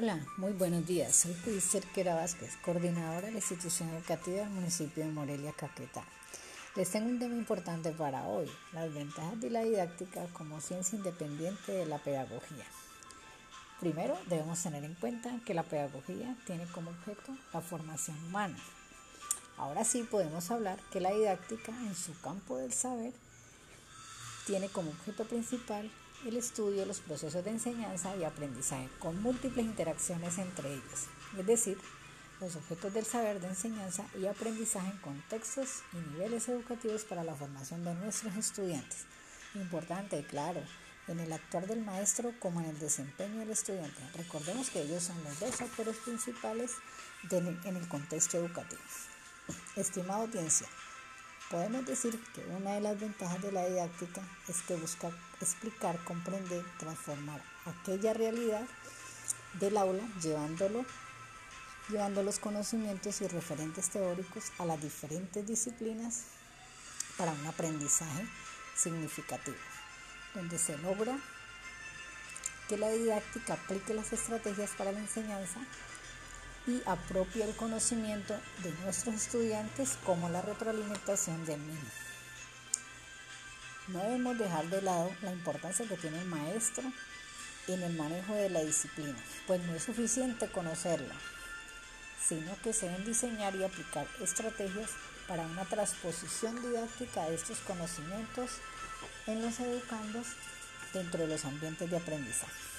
Hola, muy buenos días. Soy Judith Cerquera Vázquez, coordinadora de la institución educativa del municipio de Morelia, Caquetá. Les tengo un tema importante para hoy, las ventajas de la didáctica como ciencia independiente de la pedagogía. Primero, debemos tener en cuenta que la pedagogía tiene como objeto la formación humana. Ahora sí podemos hablar que la didáctica en su campo del saber tiene como objeto principal el estudio los procesos de enseñanza y aprendizaje con múltiples interacciones entre ellos, es decir, los objetos del saber de enseñanza y aprendizaje en contextos y niveles educativos para la formación de nuestros estudiantes. Importante, claro, en el actuar del maestro como en el desempeño del estudiante. Recordemos que ellos son los dos actores principales en el contexto educativo. Estimada audiencia, Podemos decir que una de las ventajas de la didáctica es que busca explicar, comprender, transformar aquella realidad del aula llevándolo, llevando los conocimientos y referentes teóricos a las diferentes disciplinas para un aprendizaje significativo, donde se logra que la didáctica aplique las estrategias para la enseñanza y apropia el conocimiento de nuestros estudiantes como la retroalimentación del mismo. No debemos dejar de lado la importancia que tiene el maestro en el manejo de la disciplina, pues no es suficiente conocerla, sino que se deben diseñar y aplicar estrategias para una transposición didáctica de estos conocimientos en los educandos dentro de los ambientes de aprendizaje.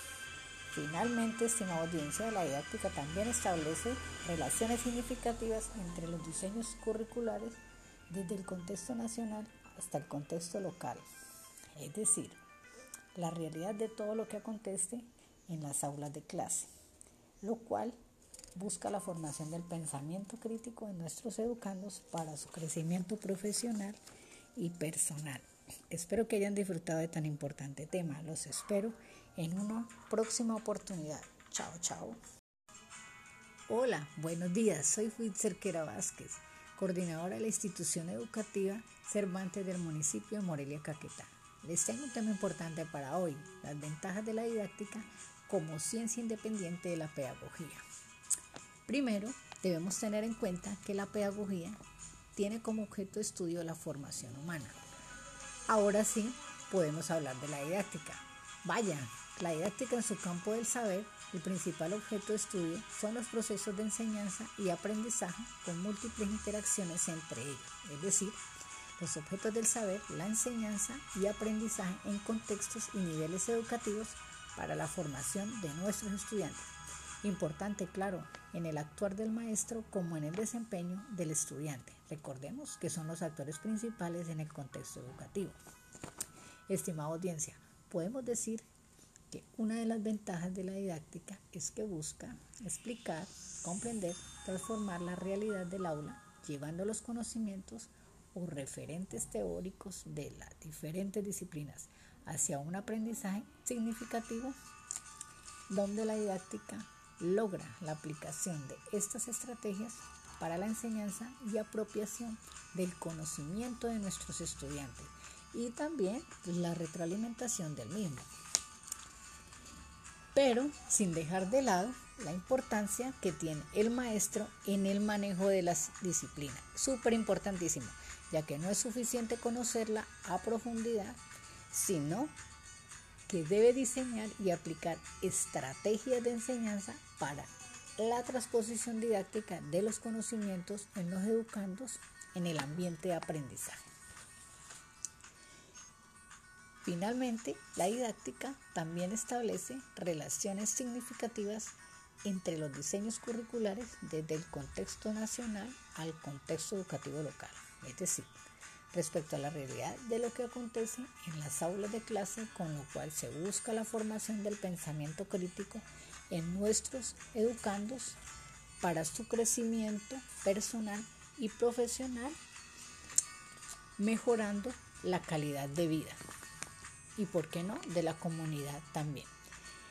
Finalmente, estimada audiencia, la didáctica también establece relaciones significativas entre los diseños curriculares desde el contexto nacional hasta el contexto local, es decir, la realidad de todo lo que acontece en las aulas de clase, lo cual busca la formación del pensamiento crítico de nuestros educandos para su crecimiento profesional y personal. Espero que hayan disfrutado de tan importante tema. Los espero en una próxima oportunidad. Chao, chao. Hola, buenos días. Soy Fuit Cerquera Vázquez, coordinadora de la institución educativa Cervantes del municipio de Morelia, Caquetá. Les tengo un tema importante para hoy, las ventajas de la didáctica como ciencia independiente de la pedagogía. Primero, debemos tener en cuenta que la pedagogía tiene como objeto de estudio la formación humana. Ahora sí, podemos hablar de la didáctica. Vaya, la didáctica en su campo del saber, el principal objeto de estudio son los procesos de enseñanza y aprendizaje con múltiples interacciones entre ellos, es decir, los objetos del saber, la enseñanza y aprendizaje en contextos y niveles educativos para la formación de nuestros estudiantes. Importante, claro, en el actuar del maestro como en el desempeño del estudiante. Recordemos que son los actores principales en el contexto educativo. Estimada audiencia, podemos decir que una de las ventajas de la didáctica es que busca explicar, comprender, transformar la realidad del aula, llevando los conocimientos o referentes teóricos de las diferentes disciplinas hacia un aprendizaje significativo donde la didáctica logra la aplicación de estas estrategias para la enseñanza y apropiación del conocimiento de nuestros estudiantes y también la retroalimentación del mismo pero sin dejar de lado la importancia que tiene el maestro en el manejo de las disciplinas. Súper importantísimo, ya que no es suficiente conocerla a profundidad, sino que debe diseñar y aplicar estrategias de enseñanza para la transposición didáctica de los conocimientos en los educandos en el ambiente de aprendizaje. Finalmente, la didáctica también establece relaciones significativas entre los diseños curriculares desde el contexto nacional al contexto educativo local, es decir, respecto a la realidad de lo que acontece en las aulas de clase, con lo cual se busca la formación del pensamiento crítico en nuestros educandos para su crecimiento personal y profesional, mejorando la calidad de vida y, por qué no, de la comunidad también.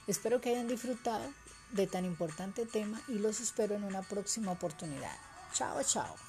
Espero que hayan disfrutado de tan importante tema y los espero en una próxima oportunidad. Chao, chao.